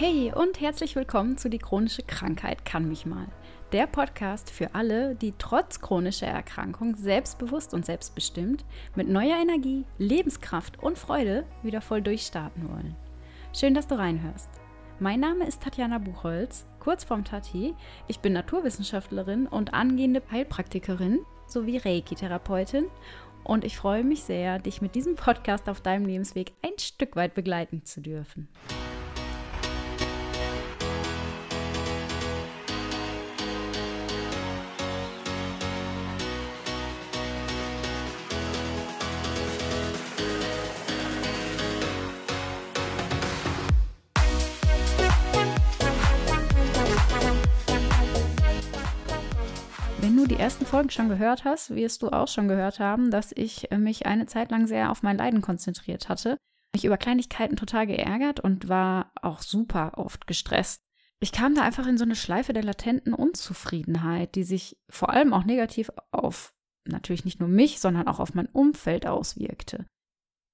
Hey und herzlich willkommen zu Die chronische Krankheit kann mich mal. Der Podcast für alle, die trotz chronischer Erkrankung selbstbewusst und selbstbestimmt mit neuer Energie, Lebenskraft und Freude wieder voll durchstarten wollen. Schön, dass du reinhörst. Mein Name ist Tatjana Buchholz, kurz vorm Tati. Ich bin Naturwissenschaftlerin und angehende Heilpraktikerin sowie Reiki-Therapeutin und ich freue mich sehr, dich mit diesem Podcast auf deinem Lebensweg ein Stück weit begleiten zu dürfen. Folgen schon gehört hast, wirst du auch schon gehört haben, dass ich äh, mich eine Zeit lang sehr auf mein Leiden konzentriert hatte. Mich über Kleinigkeiten total geärgert und war auch super oft gestresst. Ich kam da einfach in so eine Schleife der latenten Unzufriedenheit, die sich vor allem auch negativ auf natürlich nicht nur mich, sondern auch auf mein Umfeld auswirkte.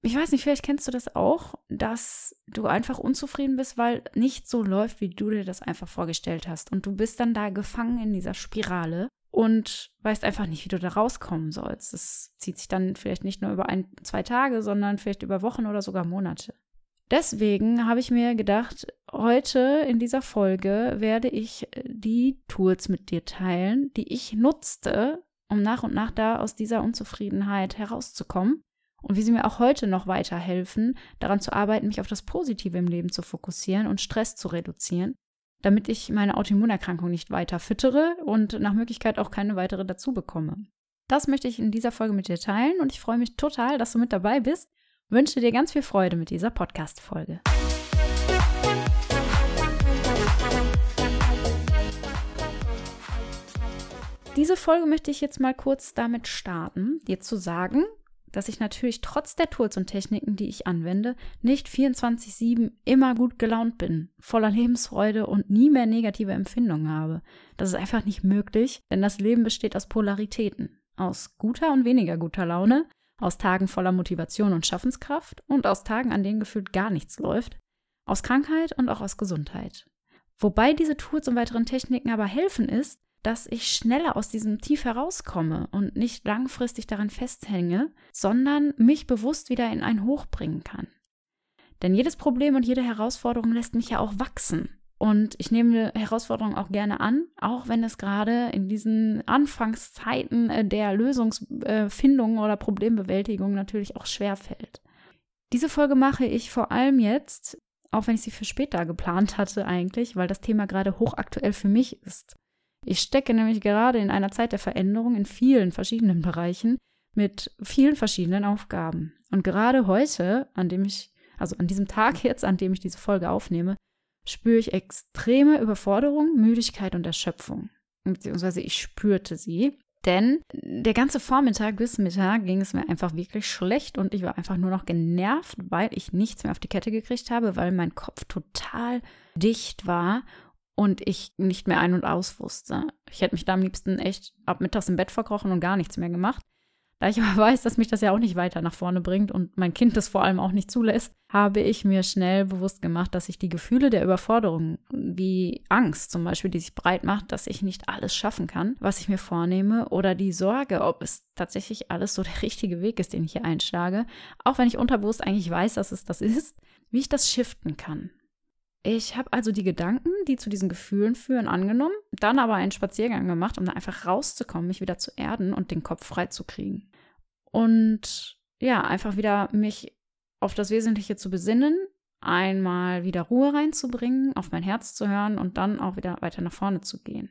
Ich weiß nicht, vielleicht kennst du das auch, dass du einfach unzufrieden bist, weil nicht so läuft, wie du dir das einfach vorgestellt hast. Und du bist dann da gefangen in dieser Spirale und weißt einfach nicht, wie du da rauskommen sollst. Das zieht sich dann vielleicht nicht nur über ein, zwei Tage, sondern vielleicht über Wochen oder sogar Monate. Deswegen habe ich mir gedacht, heute in dieser Folge werde ich äh, die Tools mit dir teilen, die ich nutzte, um nach und nach da aus dieser Unzufriedenheit herauszukommen und wie sie mir auch heute noch weiterhelfen, daran zu arbeiten, mich auf das Positive im Leben zu fokussieren und Stress zu reduzieren damit ich meine Autoimmunerkrankung nicht weiter füttere und nach Möglichkeit auch keine weitere dazu bekomme. Das möchte ich in dieser Folge mit dir teilen und ich freue mich total, dass du mit dabei bist. Wünsche dir ganz viel Freude mit dieser Podcast-Folge. Diese Folge möchte ich jetzt mal kurz damit starten, dir zu sagen, dass ich natürlich trotz der Tools und Techniken, die ich anwende, nicht 24-7 immer gut gelaunt bin, voller Lebensfreude und nie mehr negative Empfindungen habe. Das ist einfach nicht möglich, denn das Leben besteht aus Polaritäten, aus guter und weniger guter Laune, aus Tagen voller Motivation und Schaffenskraft und aus Tagen, an denen gefühlt gar nichts läuft, aus Krankheit und auch aus Gesundheit. Wobei diese Tools und weiteren Techniken aber helfen ist, dass ich schneller aus diesem Tief herauskomme und nicht langfristig daran festhänge, sondern mich bewusst wieder in ein Hoch bringen kann. Denn jedes Problem und jede Herausforderung lässt mich ja auch wachsen. Und ich nehme Herausforderungen auch gerne an, auch wenn es gerade in diesen Anfangszeiten äh, der Lösungsfindung oder Problembewältigung natürlich auch schwer fällt. Diese Folge mache ich vor allem jetzt, auch wenn ich sie für später geplant hatte eigentlich, weil das Thema gerade hochaktuell für mich ist. Ich stecke nämlich gerade in einer Zeit der Veränderung in vielen verschiedenen Bereichen mit vielen verschiedenen Aufgaben. Und gerade heute, an dem ich, also an diesem Tag jetzt, an dem ich diese Folge aufnehme, spüre ich extreme Überforderung, Müdigkeit und Erschöpfung. Beziehungsweise ich spürte sie. Denn der ganze Vormittag bis Mittag ging es mir einfach wirklich schlecht und ich war einfach nur noch genervt, weil ich nichts mehr auf die Kette gekriegt habe, weil mein Kopf total dicht war und ich nicht mehr ein- und aus wusste. Ich hätte mich da am liebsten echt ab mittags im Bett verkrochen und gar nichts mehr gemacht. Da ich aber weiß, dass mich das ja auch nicht weiter nach vorne bringt und mein Kind das vor allem auch nicht zulässt, habe ich mir schnell bewusst gemacht, dass ich die Gefühle der Überforderung, wie Angst zum Beispiel, die sich breit macht, dass ich nicht alles schaffen kann, was ich mir vornehme, oder die Sorge, ob es tatsächlich alles so der richtige Weg ist, den ich hier einschlage, auch wenn ich unterbewusst eigentlich weiß, dass es das ist, wie ich das shiften kann. Ich habe also die Gedanken, die zu diesen Gefühlen führen, angenommen, dann aber einen Spaziergang gemacht, um da einfach rauszukommen, mich wieder zu erden und den Kopf frei zu kriegen. Und ja, einfach wieder mich auf das Wesentliche zu besinnen, einmal wieder Ruhe reinzubringen, auf mein Herz zu hören und dann auch wieder weiter nach vorne zu gehen.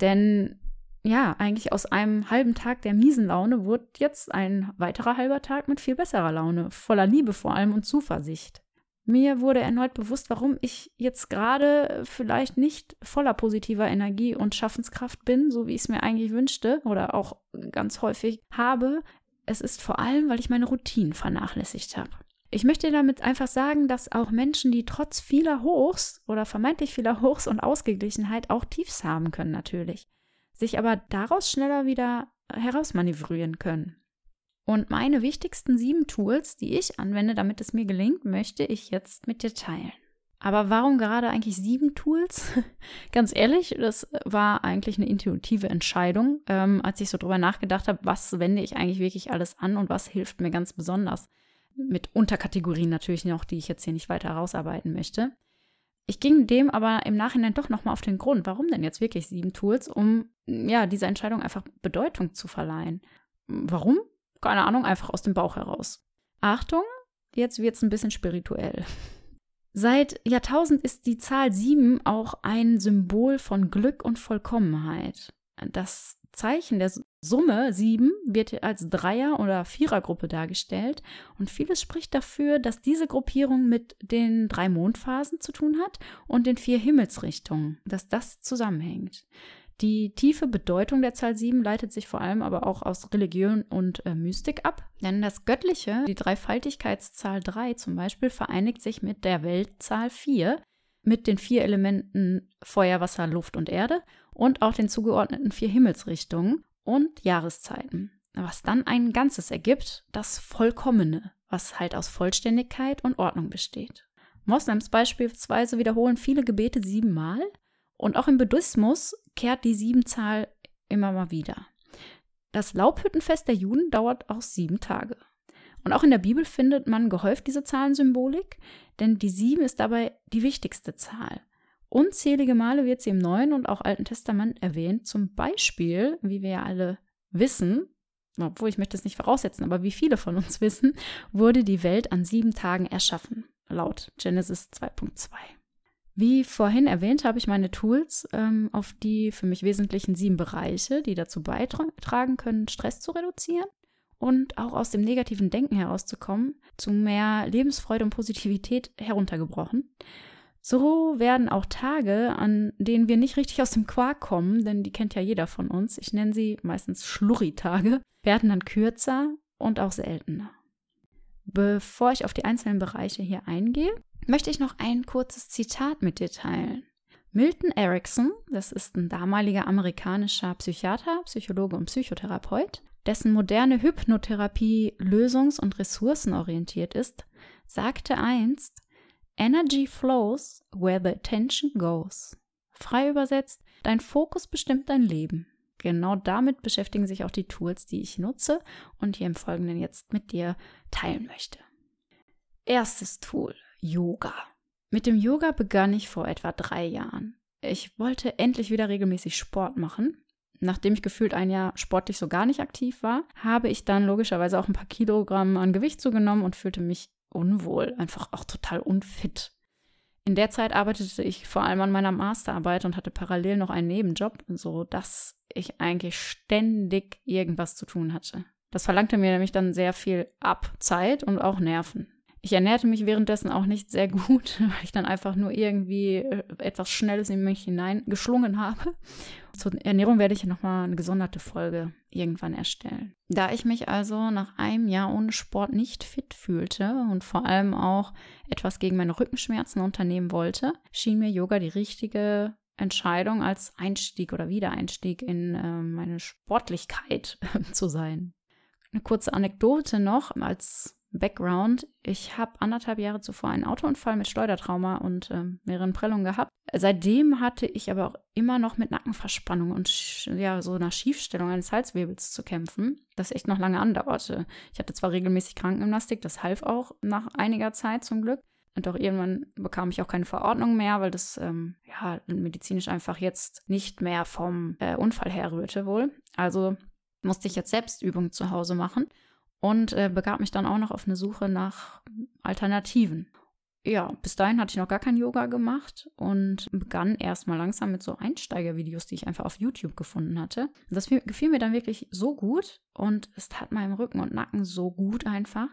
Denn ja, eigentlich aus einem halben Tag der miesen Laune wurde jetzt ein weiterer halber Tag mit viel besserer Laune, voller Liebe vor allem und Zuversicht. Mir wurde erneut bewusst, warum ich jetzt gerade vielleicht nicht voller positiver Energie und Schaffenskraft bin, so wie ich es mir eigentlich wünschte oder auch ganz häufig habe. Es ist vor allem, weil ich meine Routinen vernachlässigt habe. Ich möchte damit einfach sagen, dass auch Menschen, die trotz vieler Hochs oder vermeintlich vieler Hochs und Ausgeglichenheit auch Tiefs haben können natürlich, sich aber daraus schneller wieder herausmanövrieren können. Und meine wichtigsten sieben Tools, die ich anwende, damit es mir gelingt, möchte ich jetzt mit dir teilen. Aber warum gerade eigentlich sieben Tools? Ganz ehrlich, das war eigentlich eine intuitive Entscheidung, ähm, als ich so drüber nachgedacht habe, was wende ich eigentlich wirklich alles an und was hilft mir ganz besonders. Mit Unterkategorien natürlich noch, die ich jetzt hier nicht weiter herausarbeiten möchte. Ich ging dem aber im Nachhinein doch nochmal auf den Grund, warum denn jetzt wirklich sieben Tools, um ja dieser Entscheidung einfach Bedeutung zu verleihen. Warum? Keine Ahnung, einfach aus dem Bauch heraus. Achtung, jetzt wird es ein bisschen spirituell. Seit Jahrtausend ist die Zahl 7 auch ein Symbol von Glück und Vollkommenheit. Das Zeichen der Summe 7 wird als Dreier- oder Vierergruppe dargestellt und vieles spricht dafür, dass diese Gruppierung mit den drei Mondphasen zu tun hat und den vier Himmelsrichtungen, dass das zusammenhängt. Die tiefe Bedeutung der Zahl 7 leitet sich vor allem aber auch aus Religion und äh, Mystik ab. Denn das Göttliche, die Dreifaltigkeitszahl 3 zum Beispiel, vereinigt sich mit der Weltzahl 4, mit den vier Elementen Feuer, Wasser, Luft und Erde und auch den zugeordneten vier Himmelsrichtungen und Jahreszeiten. Was dann ein Ganzes ergibt, das Vollkommene, was halt aus Vollständigkeit und Ordnung besteht. Moslems beispielsweise wiederholen viele Gebete siebenmal und auch im Buddhismus kehrt die Siebenzahl immer mal wieder. Das Laubhüttenfest der Juden dauert auch sieben Tage. Und auch in der Bibel findet man gehäuft diese Zahlensymbolik, denn die sieben ist dabei die wichtigste Zahl. Unzählige Male wird sie im Neuen und auch Alten Testament erwähnt. Zum Beispiel, wie wir ja alle wissen, obwohl ich möchte es nicht voraussetzen, aber wie viele von uns wissen, wurde die Welt an sieben Tagen erschaffen, laut Genesis 2.2. Wie vorhin erwähnt, habe ich meine Tools ähm, auf die für mich wesentlichen sieben Bereiche, die dazu beitragen können, Stress zu reduzieren und auch aus dem negativen Denken herauszukommen, zu mehr Lebensfreude und Positivität heruntergebrochen. So werden auch Tage, an denen wir nicht richtig aus dem Quark kommen, denn die kennt ja jeder von uns, ich nenne sie meistens Schlurri-Tage, werden dann kürzer und auch seltener. Bevor ich auf die einzelnen Bereiche hier eingehe, möchte ich noch ein kurzes Zitat mit dir teilen. Milton Erickson, das ist ein damaliger amerikanischer Psychiater, Psychologe und Psychotherapeut, dessen moderne Hypnotherapie lösungs- und ressourcenorientiert ist, sagte einst, Energy flows where the attention goes. Frei übersetzt, dein Fokus bestimmt dein Leben. Genau damit beschäftigen sich auch die Tools, die ich nutze und hier im Folgenden jetzt mit dir teilen möchte. Erstes Tool, Yoga. Mit dem Yoga begann ich vor etwa drei Jahren. Ich wollte endlich wieder regelmäßig Sport machen. Nachdem ich gefühlt ein Jahr sportlich so gar nicht aktiv war, habe ich dann logischerweise auch ein paar Kilogramm an Gewicht zugenommen und fühlte mich unwohl, einfach auch total unfit. In der Zeit arbeitete ich vor allem an meiner Masterarbeit und hatte parallel noch einen Nebenjob, so dass ich eigentlich ständig irgendwas zu tun hatte. Das verlangte mir nämlich dann sehr viel ab Zeit und auch Nerven. Ich ernährte mich währenddessen auch nicht sehr gut, weil ich dann einfach nur irgendwie äh, etwas Schnelles in mich hineingeschlungen habe. Zur Ernährung werde ich nochmal eine gesonderte Folge irgendwann erstellen. Da ich mich also nach einem Jahr ohne Sport nicht fit fühlte und vor allem auch etwas gegen meine Rückenschmerzen unternehmen wollte, schien mir Yoga die richtige Entscheidung als Einstieg oder Wiedereinstieg in äh, meine Sportlichkeit zu sein. Eine kurze Anekdote noch als Background. Ich habe anderthalb Jahre zuvor einen Autounfall mit Schleudertrauma und äh, mehreren Prellungen gehabt. Seitdem hatte ich aber auch immer noch mit Nackenverspannung und ja, so einer Schiefstellung eines Halswirbels zu kämpfen, das echt noch lange andauerte. Ich hatte zwar regelmäßig Krankengymnastik, das half auch nach einiger Zeit zum Glück. Und auch irgendwann bekam ich auch keine Verordnung mehr, weil das ähm, ja medizinisch einfach jetzt nicht mehr vom äh, Unfall herrührte wohl. Also musste ich jetzt selbst Übungen zu Hause machen und äh, begab mich dann auch noch auf eine Suche nach Alternativen. Ja, bis dahin hatte ich noch gar kein Yoga gemacht und begann erstmal langsam mit so Einsteigervideos, die ich einfach auf YouTube gefunden hatte. Das gefiel mir dann wirklich so gut und es tat meinem Rücken und Nacken so gut einfach,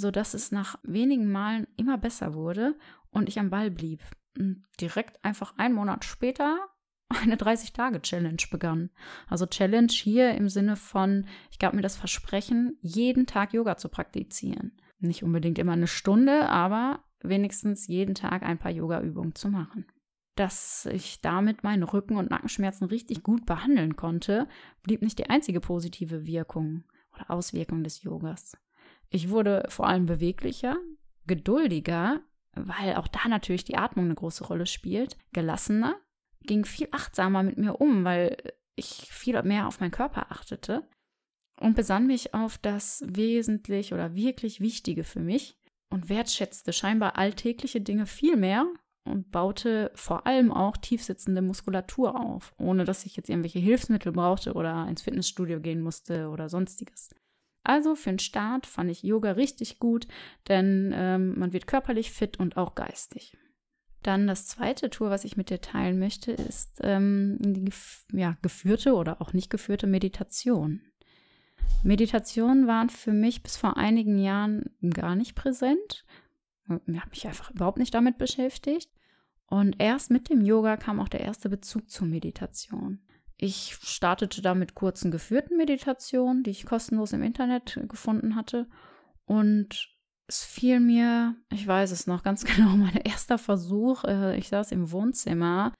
sodass es nach wenigen Malen immer besser wurde und ich am Ball blieb. Und direkt einfach einen Monat später eine 30-Tage-Challenge begann. Also Challenge hier im Sinne von, ich gab mir das Versprechen, jeden Tag Yoga zu praktizieren. Nicht unbedingt immer eine Stunde, aber wenigstens jeden Tag ein paar Yoga-Übungen zu machen. Dass ich damit meine Rücken- und Nackenschmerzen richtig gut behandeln konnte, blieb nicht die einzige positive Wirkung oder Auswirkung des Yogas. Ich wurde vor allem beweglicher, geduldiger, weil auch da natürlich die Atmung eine große Rolle spielt, gelassener, ging viel achtsamer mit mir um, weil ich viel mehr auf meinen Körper achtete und besann mich auf das wesentlich oder wirklich Wichtige für mich und wertschätzte scheinbar alltägliche Dinge viel mehr und baute vor allem auch tiefsitzende Muskulatur auf, ohne dass ich jetzt irgendwelche Hilfsmittel brauchte oder ins Fitnessstudio gehen musste oder sonstiges. Also für den Start fand ich Yoga richtig gut, denn ähm, man wird körperlich fit und auch geistig. Dann das zweite Tour, was ich mit dir teilen möchte, ist ähm, die ja, geführte oder auch nicht geführte Meditation. Meditationen waren für mich bis vor einigen Jahren gar nicht präsent. Ich habe mich einfach überhaupt nicht damit beschäftigt. Und erst mit dem Yoga kam auch der erste Bezug zur Meditation. Ich startete da mit kurzen geführten Meditationen, die ich kostenlos im Internet gefunden hatte. Und es fiel mir, ich weiß es noch ganz genau, mein erster Versuch. Äh, ich saß im Wohnzimmer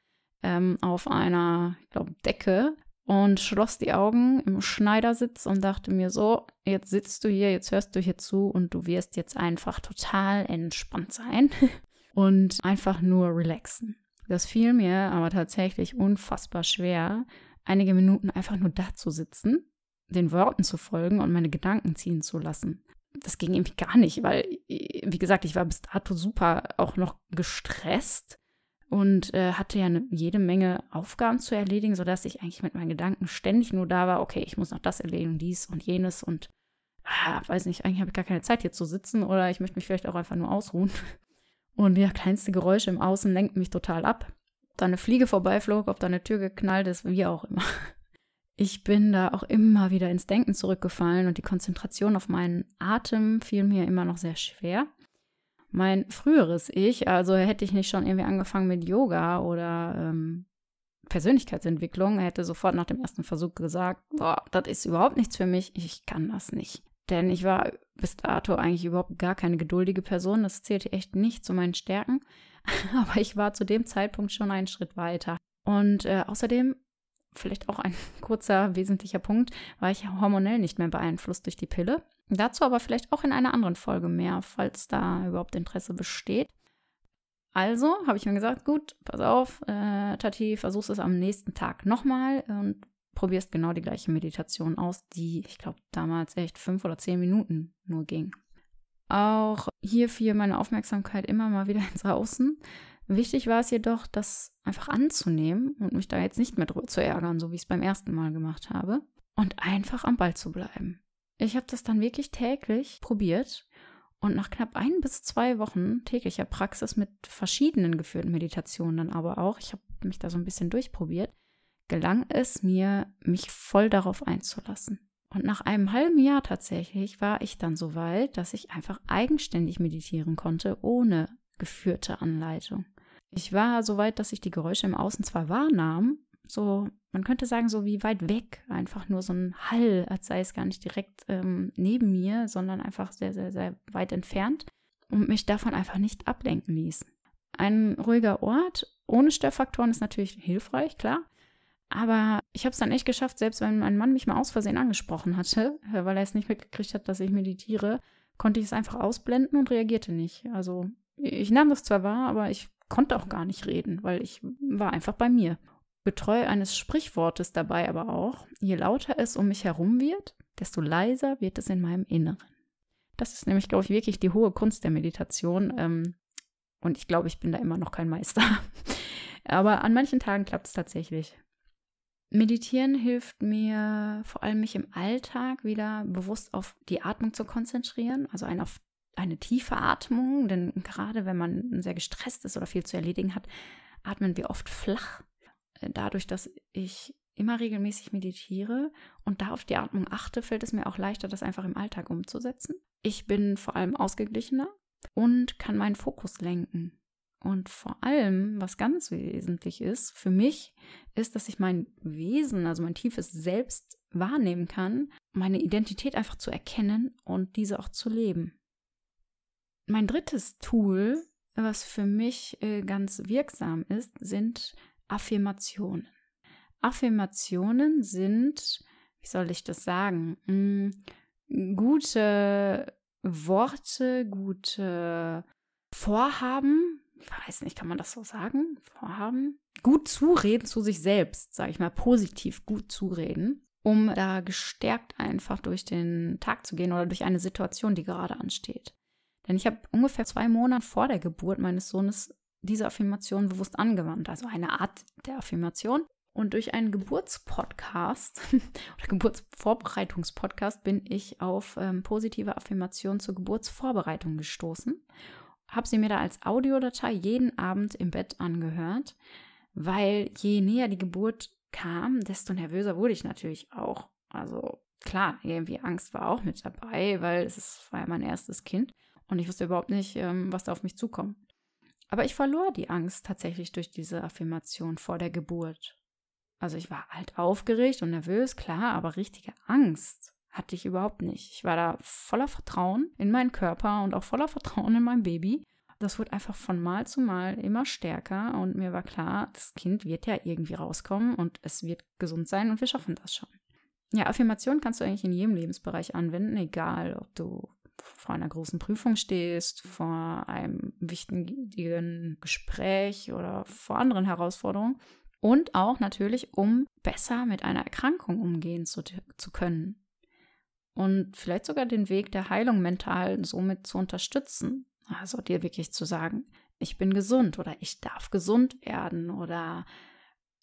ähm, auf einer, ich glaube, Decke und schloss die Augen im Schneidersitz und dachte mir so, jetzt sitzt du hier, jetzt hörst du hier zu und du wirst jetzt einfach total entspannt sein und einfach nur relaxen. Das fiel mir aber tatsächlich unfassbar schwer, einige Minuten einfach nur da zu sitzen, den Worten zu folgen und meine Gedanken ziehen zu lassen. Das ging irgendwie gar nicht, weil, wie gesagt, ich war bis dato super auch noch gestresst und äh, hatte ja eine, jede Menge Aufgaben zu erledigen, sodass ich eigentlich mit meinen Gedanken ständig nur da war, okay, ich muss noch das erledigen, dies und jenes und ah, weiß nicht, eigentlich habe ich gar keine Zeit hier zu sitzen oder ich möchte mich vielleicht auch einfach nur ausruhen. Und ja, kleinste Geräusche im Außen lenken mich total ab. Ob da eine Fliege vorbeiflog, ob da eine Tür geknallt ist, wie auch immer. Ich bin da auch immer wieder ins Denken zurückgefallen und die Konzentration auf meinen Atem fiel mir immer noch sehr schwer mein früheres Ich, also hätte ich nicht schon irgendwie angefangen mit Yoga oder ähm, Persönlichkeitsentwicklung, er hätte sofort nach dem ersten Versuch gesagt, boah, das ist überhaupt nichts für mich, ich kann das nicht. Denn ich war bis dato eigentlich überhaupt gar keine geduldige Person, das zählte echt nicht zu meinen Stärken, aber ich war zu dem Zeitpunkt schon einen Schritt weiter. Und äh, außerdem, vielleicht auch ein kurzer wesentlicher Punkt, war ich hormonell nicht mehr beeinflusst durch die Pille. Dazu aber vielleicht auch in einer anderen Folge mehr, falls da überhaupt Interesse besteht. Also habe ich mir gesagt, gut, pass auf, äh, Tati, versuchst es am nächsten Tag nochmal und probierst genau die gleiche Meditation aus, die, ich glaube, damals echt fünf oder zehn Minuten nur ging. Auch hier fiel meine Aufmerksamkeit immer mal wieder ins Außen. Wichtig war es jedoch, das einfach anzunehmen und mich da jetzt nicht mehr drüber zu ärgern, so wie ich es beim ersten Mal gemacht habe, und einfach am Ball zu bleiben. Ich habe das dann wirklich täglich probiert und nach knapp ein bis zwei Wochen täglicher Praxis mit verschiedenen geführten Meditationen dann aber auch, ich habe mich da so ein bisschen durchprobiert, gelang es mir, mich voll darauf einzulassen. Und nach einem halben Jahr tatsächlich war ich dann so weit, dass ich einfach eigenständig meditieren konnte, ohne geführte Anleitung. Ich war so weit, dass ich die Geräusche im Außen zwar wahrnahm, so, man könnte sagen, so wie weit weg, einfach nur so ein Hall, als sei es gar nicht direkt ähm, neben mir, sondern einfach sehr, sehr, sehr weit entfernt und mich davon einfach nicht ablenken ließ. Ein ruhiger Ort ohne Störfaktoren ist natürlich hilfreich, klar. Aber ich habe es dann echt geschafft, selbst wenn mein Mann mich mal aus Versehen angesprochen hatte, weil er es nicht mitgekriegt hat, dass ich meditiere, konnte ich es einfach ausblenden und reagierte nicht. Also ich nahm das zwar wahr, aber ich konnte auch gar nicht reden, weil ich war einfach bei mir. Getreu eines Sprichwortes dabei aber auch, je lauter es um mich herum wird, desto leiser wird es in meinem Inneren. Das ist nämlich, glaube ich, wirklich die hohe Kunst der Meditation. Ähm, und ich glaube, ich bin da immer noch kein Meister. aber an manchen Tagen klappt es tatsächlich. Meditieren hilft mir vor allem, mich im Alltag wieder bewusst auf die Atmung zu konzentrieren, also ein auf eine tiefe Atmung, denn gerade wenn man sehr gestresst ist oder viel zu erledigen hat, atmen wir oft flach dadurch, dass ich immer regelmäßig meditiere und da auf die Atmung achte, fällt es mir auch leichter, das einfach im Alltag umzusetzen. Ich bin vor allem ausgeglichener und kann meinen Fokus lenken. Und vor allem, was ganz wesentlich ist für mich, ist, dass ich mein Wesen, also mein tiefes Selbst wahrnehmen kann, meine Identität einfach zu erkennen und diese auch zu leben. Mein drittes Tool, was für mich äh, ganz wirksam ist, sind Affirmationen. Affirmationen sind, wie soll ich das sagen, hm, gute Worte, gute Vorhaben, ich weiß nicht, kann man das so sagen? Vorhaben? Gut zureden zu sich selbst, sage ich mal, positiv gut zureden, um da gestärkt einfach durch den Tag zu gehen oder durch eine Situation, die gerade ansteht. Denn ich habe ungefähr zwei Monate vor der Geburt meines Sohnes diese Affirmation bewusst angewandt, also eine Art der Affirmation. Und durch einen Geburtspodcast oder Geburtsvorbereitungspodcast bin ich auf ähm, positive Affirmationen zur Geburtsvorbereitung gestoßen. Habe sie mir da als Audiodatei jeden Abend im Bett angehört, weil je näher die Geburt kam, desto nervöser wurde ich natürlich auch. Also klar, irgendwie Angst war auch mit dabei, weil es war ja mein erstes Kind und ich wusste überhaupt nicht, ähm, was da auf mich zukommt. Aber ich verlor die Angst tatsächlich durch diese Affirmation vor der Geburt. Also ich war halt aufgeregt und nervös, klar, aber richtige Angst hatte ich überhaupt nicht. Ich war da voller Vertrauen in meinen Körper und auch voller Vertrauen in mein Baby. Das wurde einfach von Mal zu Mal immer stärker und mir war klar, das Kind wird ja irgendwie rauskommen und es wird gesund sein und wir schaffen das schon. Ja, Affirmation kannst du eigentlich in jedem Lebensbereich anwenden, egal ob du vor einer großen Prüfung stehst, vor einem wichtigen Gespräch oder vor anderen Herausforderungen. Und auch natürlich, um besser mit einer Erkrankung umgehen zu, zu können. Und vielleicht sogar den Weg der Heilung mental somit zu unterstützen. Also dir wirklich zu sagen, ich bin gesund oder ich darf gesund werden oder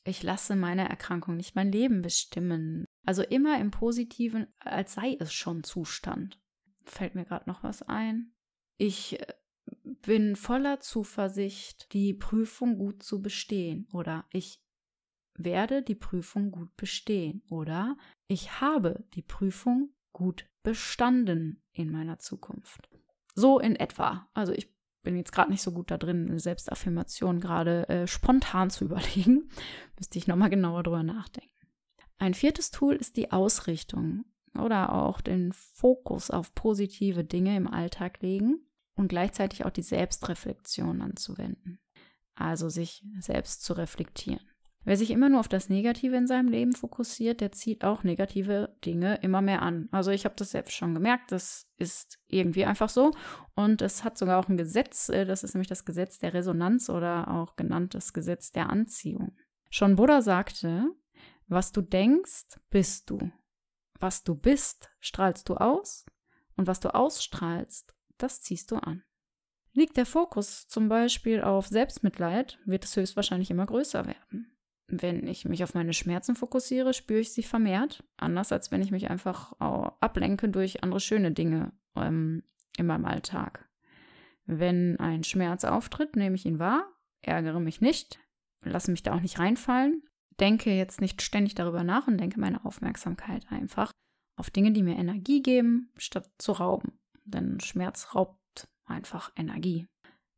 ich lasse meine Erkrankung nicht mein Leben bestimmen. Also immer im positiven, als sei es schon Zustand fällt mir gerade noch was ein. Ich äh, bin voller Zuversicht, die Prüfung gut zu bestehen. Oder ich werde die Prüfung gut bestehen. Oder ich habe die Prüfung gut bestanden in meiner Zukunft. So in etwa. Also ich bin jetzt gerade nicht so gut da drin, eine Selbstaffirmation gerade äh, spontan zu überlegen. Müsste ich nochmal genauer drüber nachdenken. Ein viertes Tool ist die Ausrichtung oder auch den Fokus auf positive Dinge im Alltag legen und gleichzeitig auch die Selbstreflexion anzuwenden. Also sich selbst zu reflektieren. Wer sich immer nur auf das Negative in seinem Leben fokussiert, der zieht auch negative Dinge immer mehr an. Also ich habe das selbst schon gemerkt, das ist irgendwie einfach so. Und es hat sogar auch ein Gesetz, äh, das ist nämlich das Gesetz der Resonanz oder auch genannt das Gesetz der Anziehung. Schon Buddha sagte, was du denkst, bist du. Was du bist, strahlst du aus und was du ausstrahlst, das ziehst du an. Liegt der Fokus zum Beispiel auf Selbstmitleid, wird es höchstwahrscheinlich immer größer werden. Wenn ich mich auf meine Schmerzen fokussiere, spüre ich sie vermehrt, anders als wenn ich mich einfach ablenke durch andere schöne Dinge ähm, in meinem Alltag. Wenn ein Schmerz auftritt, nehme ich ihn wahr, ärgere mich nicht, lasse mich da auch nicht reinfallen, denke jetzt nicht ständig darüber nach und denke meine Aufmerksamkeit einfach auf Dinge, die mir Energie geben, statt zu rauben. Denn Schmerz raubt einfach Energie.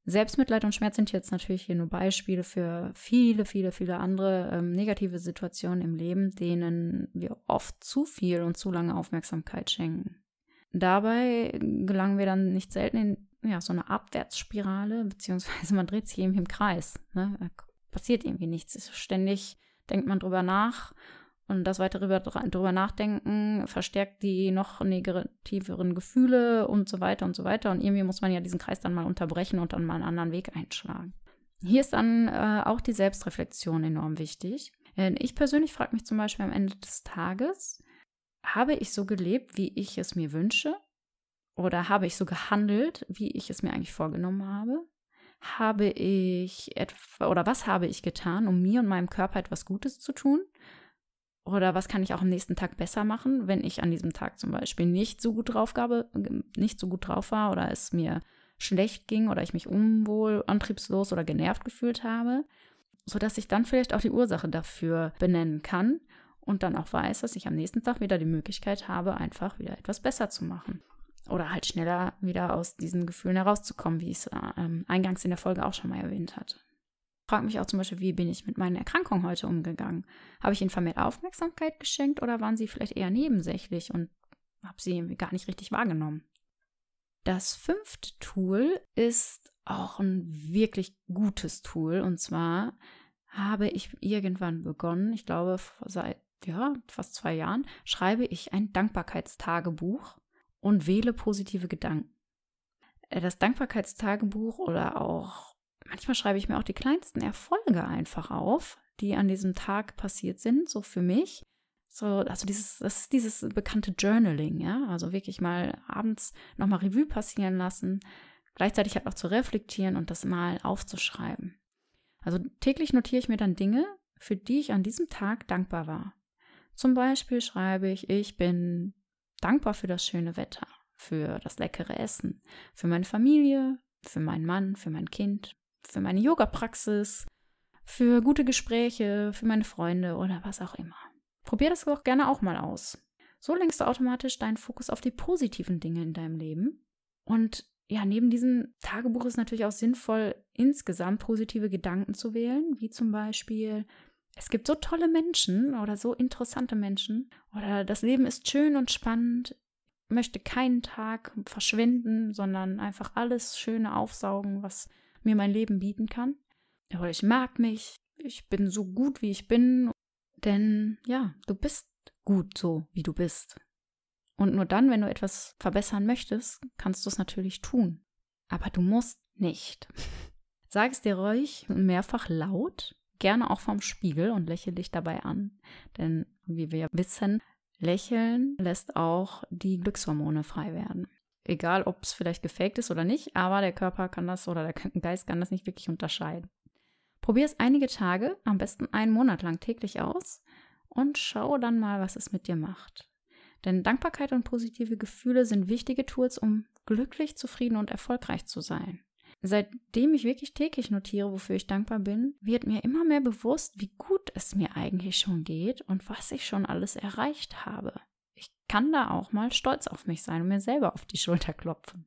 Selbstmitleid und Schmerz sind jetzt natürlich hier nur Beispiele für viele, viele, viele andere ähm, negative Situationen im Leben, denen wir oft zu viel und zu lange Aufmerksamkeit schenken. Dabei gelangen wir dann nicht selten in ja, so eine Abwärtsspirale, beziehungsweise man dreht sich irgendwie im Kreis. Ne? Passiert irgendwie nichts. Ständig denkt man drüber nach und das weitere drüber nachdenken verstärkt die noch negativeren Gefühle und so weiter und so weiter. Und irgendwie muss man ja diesen Kreis dann mal unterbrechen und dann mal einen anderen Weg einschlagen. Hier ist dann äh, auch die Selbstreflexion enorm wichtig. Ich persönlich frage mich zum Beispiel am Ende des Tages, habe ich so gelebt, wie ich es mir wünsche? Oder habe ich so gehandelt, wie ich es mir eigentlich vorgenommen habe? Habe ich etwa oder was habe ich getan, um mir und meinem Körper etwas Gutes zu tun? Oder was kann ich auch am nächsten Tag besser machen, wenn ich an diesem Tag zum Beispiel nicht so gut drauf gabe, nicht so gut drauf war oder es mir schlecht ging oder ich mich unwohl, antriebslos oder genervt gefühlt habe, sodass ich dann vielleicht auch die Ursache dafür benennen kann und dann auch weiß, dass ich am nächsten Tag wieder die Möglichkeit habe, einfach wieder etwas besser zu machen oder halt schneller wieder aus diesen Gefühlen herauszukommen, wie ich es äh, eingangs in der Folge auch schon mal erwähnt hatte. Ich frage mich auch zum Beispiel, wie bin ich mit meinen Erkrankungen heute umgegangen? Habe ich ihnen vermehrt Aufmerksamkeit geschenkt oder waren sie vielleicht eher nebensächlich und habe sie irgendwie gar nicht richtig wahrgenommen? Das fünfte Tool ist auch ein wirklich gutes Tool und zwar habe ich irgendwann begonnen, ich glaube seit ja, fast zwei Jahren, schreibe ich ein Dankbarkeitstagebuch und wähle positive Gedanken. äh, das Dankbarkeitstagebuch oder auch manchmal schreibe ich mir auch die kleinsten Erfolge einfach auf, die an diesem Tag passiert sind, so für mich. So, also dieses, das ist dieses bekannte Journaling, ja, also wirklich mal abends nochmal Revue passieren lassen, gleichzeitig halt auch zu reflektieren und das mal aufzuschreiben. Also täglich notiere ich mir dann Dinge, für die ich an diesem Tag dankbar war. Zum Beispiel schreibe ich, ich bin dankbar für das schöne Wetter, für das leckere Essen, für meine Familie, für meinen Mann, für mein Kind, für meine Yoga-Praxis, für gute Gespräche, für meine Freunde oder was auch immer. Probier das doch gerne auch mal aus. So lenkst du automatisch deinen Fokus auf die positiven Dinge in deinem Leben. Und ja, neben diesem Tagebuch ist natürlich auch sinnvoll, insgesamt positive Gedanken zu wählen, wie zum Beispiel, es gibt so tolle Menschen oder so interessante Menschen oder das Leben ist schön und spannend, möchte keinen Tag verschwinden, sondern einfach alles Schöne aufsaugen, was mir mein Leben bieten kann. Oder ich mag mich, ich bin so gut, wie ich bin denn ja, du bist gut so, wie du bist. Und nur dann, wenn du etwas verbessern möchtest, kannst du es natürlich tun. Aber du musst nicht. Sag es dir ruhig mehrfach laut, gerne auch vom Spiegel und lächle dich dabei an. Denn wie wir wissen, Lächeln lässt auch die Glückshormone frei werden. Egal, ob es vielleicht gefaked ist oder nicht, aber der Körper kann das oder der Geist kann das nicht wirklich unterscheiden. Probier es einige Tage, am besten einen Monat lang täglich aus und schau dann mal, was es mit dir macht. Denn Dankbarkeit und positive Gefühle sind wichtige Tools, um glücklich, zufrieden und erfolgreich zu sein. Seitdem ich wirklich täglich notiere, wofür ich dankbar bin, wird mir immer mehr bewusst, wie gut es mir eigentlich schon geht und was ich schon alles erreicht habe. Ich kann da auch mal stolz auf mich sein und mir selber auf die Schulter klopfen.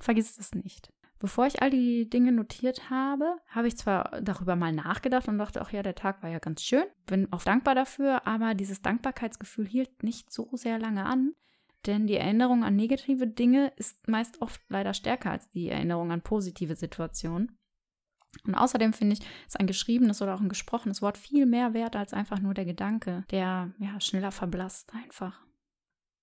Vergiss es nicht. Bevor ich all die Dinge notiert habe, habe ich zwar darüber mal nachgedacht und dachte, ach ja, der Tag war ja ganz schön, bin auch dankbar dafür, aber dieses Dankbarkeitsgefühl hielt nicht so sehr lange an, denn die Erinnerung an negative Dinge ist meist oft leider stärker als die Erinnerung an positive Situationen. Und außerdem finde ich, ist ein geschriebenes oder auch ein gesprochenes Wort viel mehr wert als einfach nur der Gedanke, der ja schneller verblasst einfach.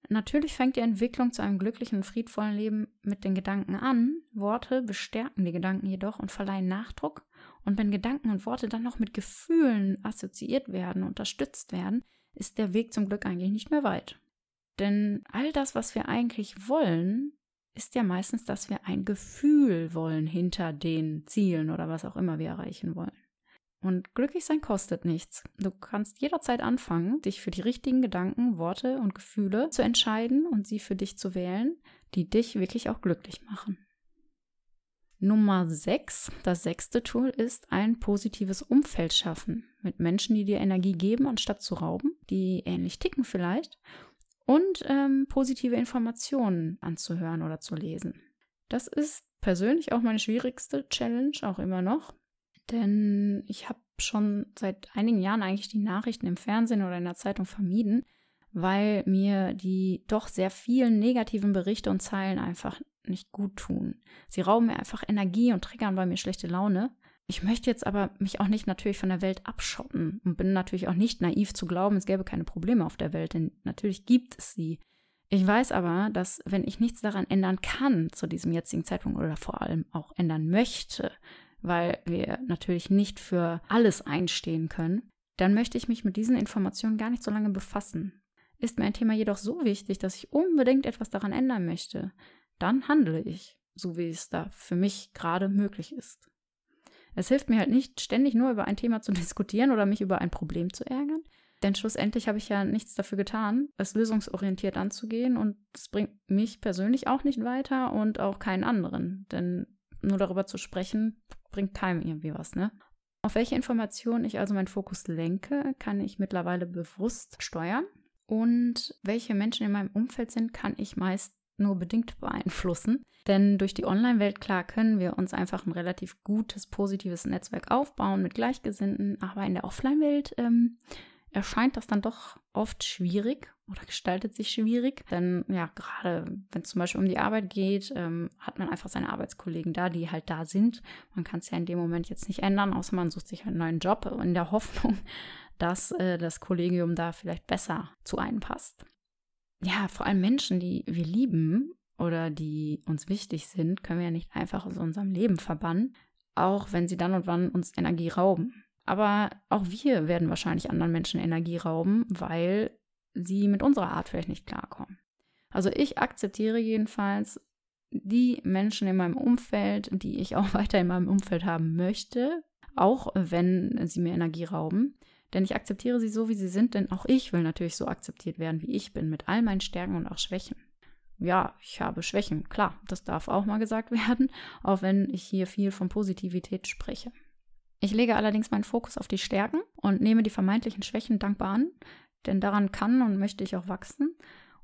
Natürlich fängt die Entwicklung zu einem glücklichen und friedvollen Leben mit den Gedanken an. Worte bestärken die Gedanken jedoch und verleihen Nachdruck. Und wenn Gedanken und Worte dann noch mit Gefühlen assoziiert werden, unterstützt werden, ist der Weg zum Glück eigentlich nicht mehr weit. Denn all das, was wir eigentlich wollen, ist ja meistens, dass wir ein Gefühl wollen hinter den Zielen oder was auch immer wir erreichen wollen. Und glücklich sein kostet nichts. Du kannst jederzeit anfangen, dich für die richtigen Gedanken, Worte und Gefühle zu entscheiden und sie für dich zu wählen, die dich wirklich auch glücklich machen. Nummer 6, das sechste Tool ist ein positives Umfeld schaffen. Mit Menschen, die dir Energie geben, anstatt zu rauben, die ähnlich ticken vielleicht. Und ähm, positive Informationen anzuhören oder zu lesen. Das ist persönlich auch meine schwierigste Challenge, auch immer noch. Denn ich habe schon seit einigen Jahren eigentlich die Nachrichten im Fernsehen oder in der Zeitung vermieden, weil mir die doch sehr vielen negativen Berichte und Zeilen einfach nicht gut tun. Sie rauben mir einfach Energie und triggern bei mir schlechte Laune. Ich möchte jetzt aber mich auch nicht natürlich von der Welt abschotten und bin natürlich auch nicht naiv zu glauben, es gäbe keine Probleme auf der Welt, denn natürlich gibt es sie. Ich weiß aber, dass wenn ich nichts daran ändern kann zu diesem jetzigen Zeitpunkt oder vor allem auch ändern möchte, weil wir natürlich nicht für alles einstehen können, dann möchte ich mich mit diesen Informationen gar nicht so lange befassen. Ist mir ein Thema jedoch so wichtig, dass ich unbedingt etwas daran ändern möchte, dann handle ich, so wie es da für mich gerade möglich ist. Es hilft mir halt nicht, ständig nur über ein Thema zu diskutieren oder mich über ein Problem zu ärgern, denn schlussendlich habe ich ja nichts dafür getan, es lösungsorientiert anzugehen und es bringt mich persönlich auch nicht weiter und auch keinen anderen, denn nur darüber zu sprechen, bringt keinem irgendwie was, ne? Auf welche Informationen ich also meinen Fokus lenke, kann ich mittlerweile bewusst steuern. Und welche Menschen in meinem Umfeld sind, kann ich meist nur bedingt beeinflussen. Denn durch die Online-Welt, klar, können wir uns einfach ein relativ gutes, positives Netzwerk aufbauen mit Gleichgesinnten. Aber in der Offline-Welt ähm, erscheint das dann doch oft schwierig oder gestaltet sich schwierig. Denn ja, gerade wenn es zum Beispiel um die Arbeit geht, ähm, hat man einfach seine Arbeitskollegen da, die halt da sind. Man kann es ja in dem Moment jetzt nicht ändern, außer man sucht sich einen neuen Job in der Hoffnung, dass äh, das Kollegium da vielleicht besser zu einem passt. Ja, vor allem Menschen, die wir lieben oder die uns wichtig sind, können wir ja nicht einfach aus unserem Leben verbannen, auch wenn sie dann und wann uns Energie rauben. Aber auch wir werden wahrscheinlich anderen Menschen Energie rauben, weil sie mit unserer Art vielleicht nicht klarkommen. Also ich akzeptiere jedenfalls die Menschen in meinem Umfeld, die ich auch weiter in meinem Umfeld haben möchte, auch wenn sie mir Energie rauben. Denn ich akzeptiere sie so, wie sie sind, denn auch ich will natürlich so akzeptiert werden, wie ich bin, mit all meinen Stärken und auch Schwächen. Ja, ich habe Schwächen, klar, das darf auch mal gesagt werden, auch wenn ich hier viel von Positivität spreche. Ich lege allerdings meinen Fokus auf die Stärken und nehme die vermeintlichen Schwächen dankbar an, denn daran kann und möchte ich auch wachsen.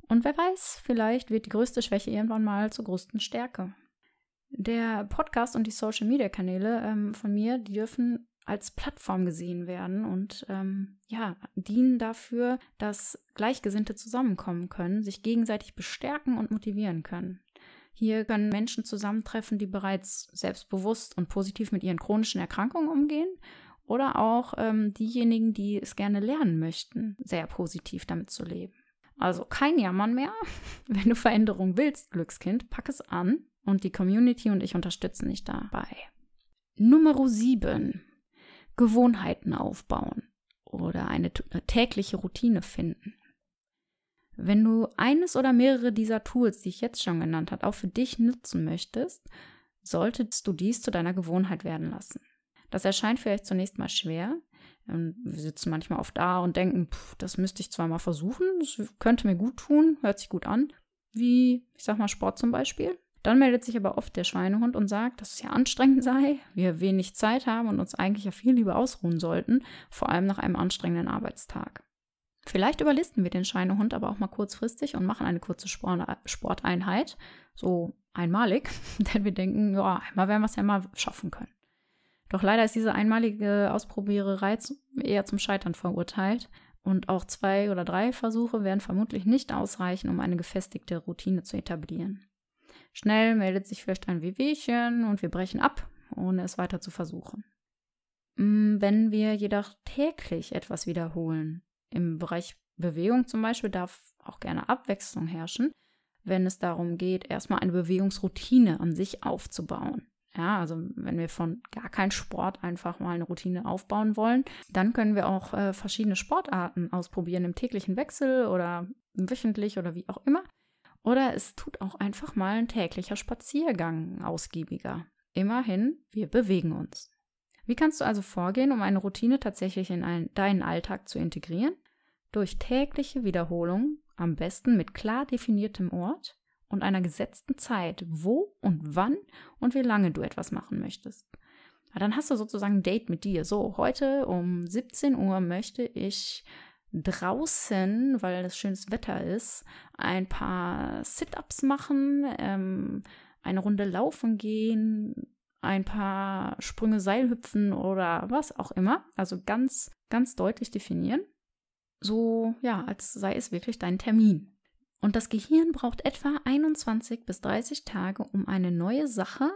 Und wer weiß, vielleicht wird die größte Schwäche irgendwann mal zur größten Stärke. Der Podcast und die Social-Media-Kanäle ähm, von mir, die dürfen als Plattform gesehen werden und ähm, ja, dienen dafür, dass Gleichgesinnte zusammenkommen können, sich gegenseitig bestärken und motivieren können. Hier können Menschen zusammentreffen, die bereits selbstbewusst und positiv mit ihren chronischen Erkrankungen umgehen oder auch ähm, diejenigen, die es gerne lernen möchten, sehr positiv damit zu leben. Also kein Jammern mehr. Wenn du Veränderung willst, Glückskind, pack es an und die Community und ich unterstützen dich dabei. Nummer 7. Gewohnheiten aufbauen oder eine tägliche Routine finden. Wenn du eines oder mehrere dieser Tools, die ich jetzt schon genannt habe, auch für dich nutzen möchtest, solltest du dies zu deiner Gewohnheit werden lassen. Das erscheint vielleicht zunächst mal schwer. Ähm, wir sitzen manchmal oft da und denken, pff, das müsste ich zwar mal versuchen, das könnte mir gut tun, hört sich gut an, wie, ich sag mal, Sport zum Beispiel. Dann meldet sich aber oft der Schweinehund und sagt, dass es ja anstrengend sei, wir wenig Zeit haben und uns eigentlich ja viel lieber ausruhen sollten, vor allem nach einem anstrengenden Arbeitstag. Vielleicht überlisten wir den Schweinehund aber auch mal kurzfristig und machen eine kurze Sporteinheit, so einmalig, denn wir denken, ja, einmal werden wir es ja mal schaffen können. Doch leider ist diese einmalige Ausprobiererei eher zum Scheitern verurteilt und auch zwei oder drei Versuche werden vermutlich nicht ausreichen, um eine gefestigte Routine zu etablieren. Schnell meldet sich vielleicht ein Wehwehchen und wir brechen ab, ohne es weiter zu versuchen. Mm, wenn wir jedoch täglich etwas wiederholen, im Bereich Bewegung zum Beispiel darf auch gerne Abwechslung herrschen, wenn es darum geht, erstmal eine Bewegungsroutine an sich aufzubauen. Ja, also wenn wir von gar keinem Sport einfach mal eine Routine aufbauen wollen, dann können wir auch äh, verschiedene Sportarten ausprobieren im täglichen Wechsel oder wöchentlich oder wie auch immer. Oder es tut auch einfach mal ein täglicher Spaziergang ausgiebiger. Immerhin, wir bewegen uns. Wie kannst du also vorgehen, um eine Routine tatsächlich in ein, deinen Alltag zu integrieren? Durch tägliche Wiederholung, am besten mit klar definiertem Ort und einer gesetzten Zeit, wo und wann und wie lange du etwas machen möchtest. dann hast du sozusagen ein Date mit dir. So, heute um 17 Uhr möchte ich draußen, weil es schönes Wetter ist, ein paar Sit-ups machen, ähm, eine Runde laufen gehen, ein paar Sprünge Seil hüpfen oder was auch immer. Also ganz, ganz deutlich definieren. So, ja, als sei es wirklich dein Termin. Und das Gehirn braucht etwa 21 bis 30 Tage, um eine neue Sache,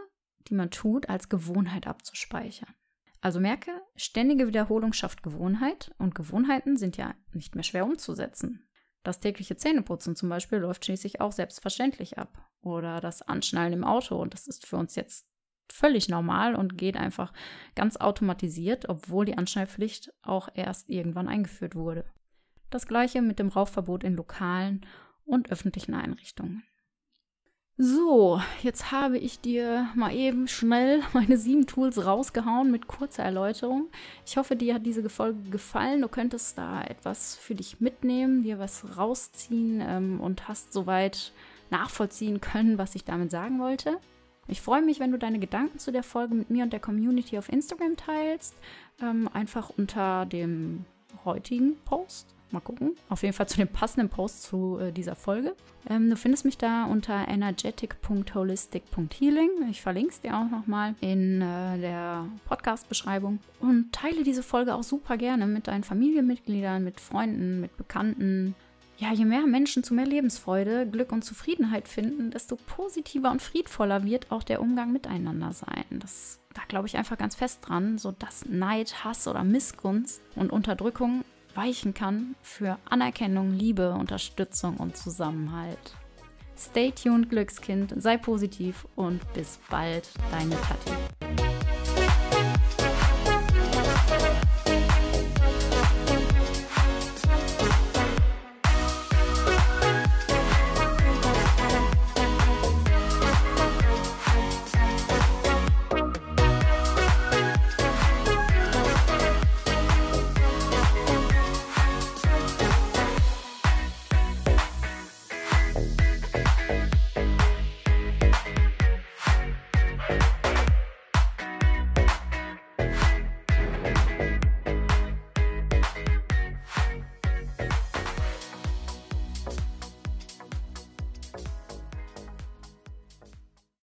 die man tut, als Gewohnheit abzuspeichern. Also merke, ständige Wiederholung schafft Gewohnheit und Gewohnheiten sind ja nicht mehr schwer umzusetzen. Das tägliche Zähneputzen zum Beispiel läuft schließlich auch selbstverständlich ab. Oder das Anschnallen im Auto und das ist für uns jetzt völlig normal und geht einfach ganz automatisiert, obwohl die Anschnallpflicht auch erst irgendwann eingeführt wurde. Das gleiche mit dem Rauchverbot in lokalen und öffentlichen Einrichtungen. So, jetzt habe ich dir mal eben schnell meine sieben Tools rausgehauen mit kurzer Erläuterung. Ich hoffe, dir hat diese Folge gefallen. Du könntest da etwas für dich mitnehmen, dir was rausziehen ähm, und hast soweit nachvollziehen können, was ich damit sagen wollte. Ich freue mich, wenn du deine Gedanken zu der Folge mit mir und der Community auf Instagram teilst. Ähm, einfach unter dem heutigen Post. Mal gucken. Auf jeden Fall zu dem passenden Post zu äh, dieser Folge. Ähm, du findest mich da unter energetic.holistic.healing. Ich verlinke es dir auch nochmal in äh, der Podcast-Beschreibung. Und teile diese Folge auch super gerne mit deinen Familienmitgliedern, mit Freunden, mit Bekannten. Ja, je mehr Menschen zu mehr Lebensfreude, Glück und Zufriedenheit finden, desto positiver und friedvoller wird auch der Umgang miteinander sein. Das, da glaube ich einfach ganz fest dran, so dass Neid, Hass oder Missgunst und Unterdrückung weichen kann für Anerkennung, Liebe, Unterstützung und Zusammenhalt. Stay tuned, Glückskind, sei positiv und bis bald, deine Tati.